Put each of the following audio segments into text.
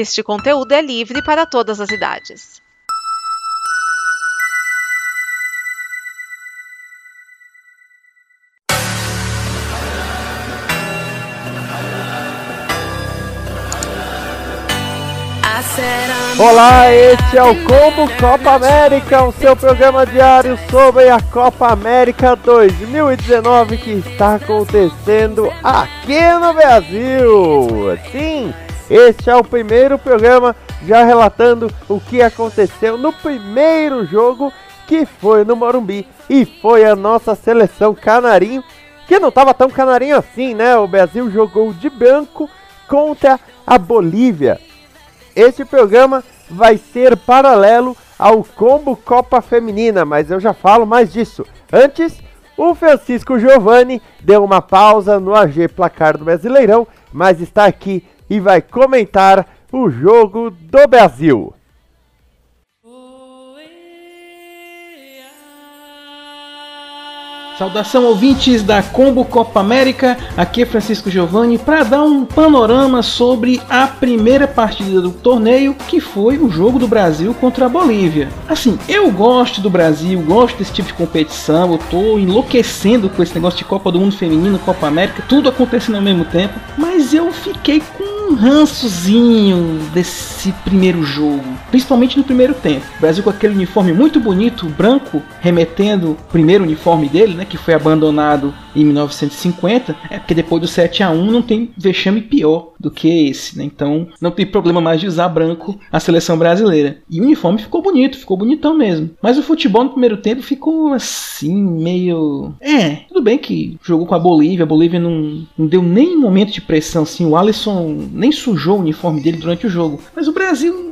Este conteúdo é livre para todas as idades. Olá, este é o Combo Copa América, o seu programa diário sobre a Copa América 2019 que está acontecendo aqui no Brasil. Sim, este é o primeiro programa já relatando o que aconteceu no primeiro jogo que foi no Morumbi e foi a nossa seleção canarinho, que não estava tão canarinho assim, né? O Brasil jogou de branco contra a Bolívia. Este programa vai ser paralelo ao Combo Copa Feminina, mas eu já falo mais disso. Antes, o Francisco Giovanni deu uma pausa no AG Placar do Brasileirão, mas está aqui e vai comentar o jogo do Brasil. Saudação ouvintes da Combo Copa América, aqui é Francisco Giovanni para dar um panorama sobre a primeira partida do torneio, que foi o jogo do Brasil contra a Bolívia. Assim, eu gosto do Brasil, gosto desse tipo de competição, eu tô enlouquecendo com esse negócio de Copa do Mundo Feminino, Copa América, tudo acontecendo ao mesmo tempo, mas eu fiquei com um rançozinho desse primeiro jogo, principalmente no primeiro tempo. O Brasil com aquele uniforme muito bonito, branco, remetendo o primeiro uniforme dele, né, que foi abandonado em 1950, é porque depois do 7 a 1 não tem vexame pior do que esse, né? Então não tem problema mais de usar branco a seleção brasileira. E o uniforme ficou bonito, ficou bonitão mesmo. Mas o futebol no primeiro tempo ficou assim, meio. É, tudo bem que jogou com a Bolívia, a Bolívia não, não deu nem momento de pressão assim, o Alisson nem sujou o uniforme dele durante o jogo. Mas o Brasil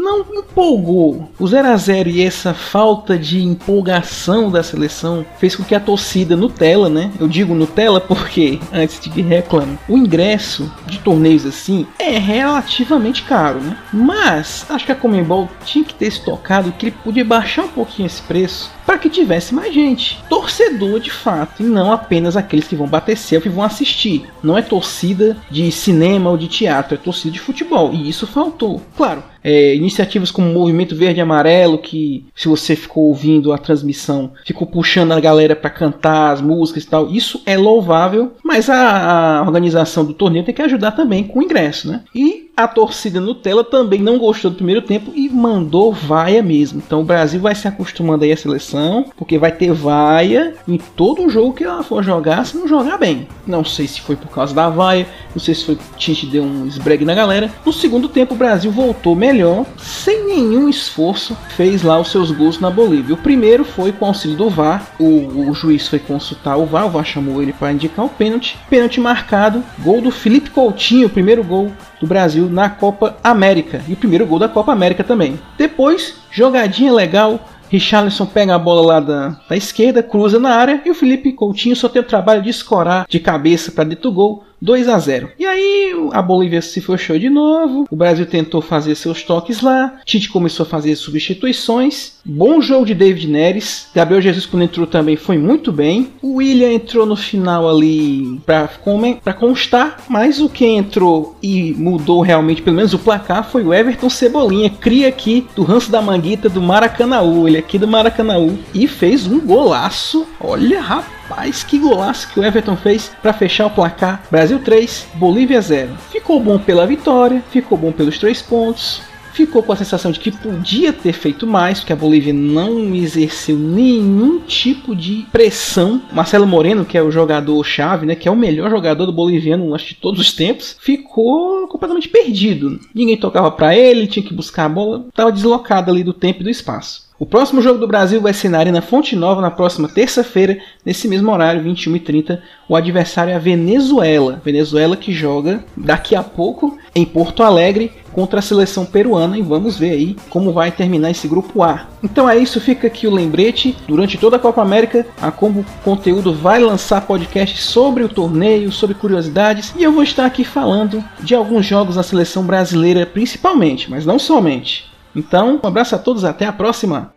não empolgou. O 0 a 0 e essa falta de empolgação da seleção fez com que a torcida Nutella, né? Eu digo Nutella porque antes de reclamar, o ingresso de torneios assim é relativamente caro, né? Mas acho que a Comembol tinha que ter se tocado que ele podia baixar um pouquinho esse preço para que tivesse mais gente, torcedor de fato, e não apenas aqueles que vão bater selfie e vão assistir. Não é torcida de cinema ou de teatro, é torcida de futebol, e isso faltou. Claro, é, iniciativas como o Movimento Verde e Amarelo, que se você ficou ouvindo a transmissão, ficou puxando a galera para cantar as músicas e tal, isso é louvável, mas a, a organização do torneio tem que ajudar também com o ingresso, né? E a torcida Nutella também não gostou do primeiro tempo e mandou vaia mesmo. Então o Brasil vai se acostumando aí à seleção, porque vai ter vaia em todo jogo que ela for jogar, se não jogar bem. Não sei se foi por causa da vaia, não sei se foi Tite deu um esbregue na galera. No segundo tempo o Brasil voltou melhor, sem nenhum esforço, fez lá os seus gols na Bolívia. O primeiro foi com o auxílio do VAR, o, o juiz foi consultar o VAR, o VAR chamou ele para indicar o pênalti. Pênalti marcado, gol do Felipe Coutinho, o primeiro gol do Brasil na Copa América. E o primeiro gol da Copa América também. Depois, jogadinha legal. Richarlison pega a bola lá da, da esquerda, cruza na área e o Felipe Coutinho só tem o trabalho de escorar de cabeça para dentro do gol. 2 a 0. E aí a Bolívia se fechou de novo, o Brasil tentou fazer seus toques lá, Tite começou a fazer substituições. Bom jogo de David Neres, Gabriel Jesus quando entrou também foi muito bem. O William entrou no final ali para constar, mas o que entrou e mudou realmente pelo menos o placar foi o Everton Cebolinha, cria aqui do Ranço da Manguita do Maracanaú, ele aqui do Maracanaú e fez um golaço. Olha, rapaz Rapaz, que golaço que o Everton fez para fechar o placar. Brasil 3, Bolívia 0. Ficou bom pela vitória, ficou bom pelos três pontos, ficou com a sensação de que podia ter feito mais, porque a Bolívia não exerceu nenhum tipo de pressão. Marcelo Moreno, que é o jogador chave, né, que é o melhor jogador do boliviano, acho de todos os tempos, ficou completamente perdido. Ninguém tocava para ele, tinha que buscar a bola, estava deslocado ali do tempo e do espaço. O próximo jogo do Brasil vai ser na Arena Fonte Nova na próxima terça-feira, nesse mesmo horário, 21h30. O adversário é a Venezuela. Venezuela que joga daqui a pouco em Porto Alegre contra a seleção peruana e vamos ver aí como vai terminar esse grupo A. Então é isso, fica aqui o lembrete. Durante toda a Copa América, a Combo Conteúdo vai lançar podcast sobre o torneio, sobre curiosidades e eu vou estar aqui falando de alguns jogos da seleção brasileira principalmente, mas não somente. Então, um abraço a todos, até a próxima!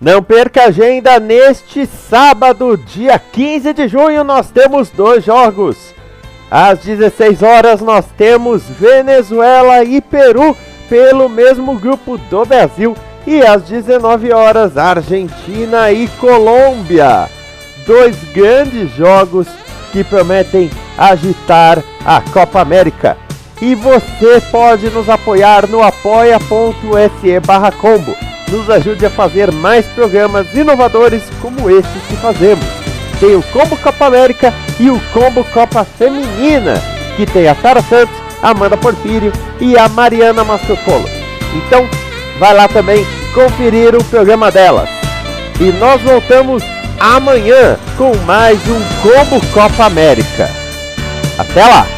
Não perca a agenda neste sábado, dia 15 de junho, nós temos dois jogos. Às 16 horas nós temos Venezuela e Peru pelo mesmo grupo do Brasil e às 19 horas Argentina e Colômbia. Dois grandes jogos que prometem agitar a Copa América. E você pode nos apoiar no apoia.se barra combo. Nos ajude a fazer mais programas inovadores como esses que fazemos. Tem o Combo Copa América e o Combo Copa Feminina, que tem a Sara Santos, Amanda Porfírio e a Mariana Mastrocolo. Então, vai lá também conferir o programa delas. E nós voltamos amanhã com mais um Combo Copa América. Até lá!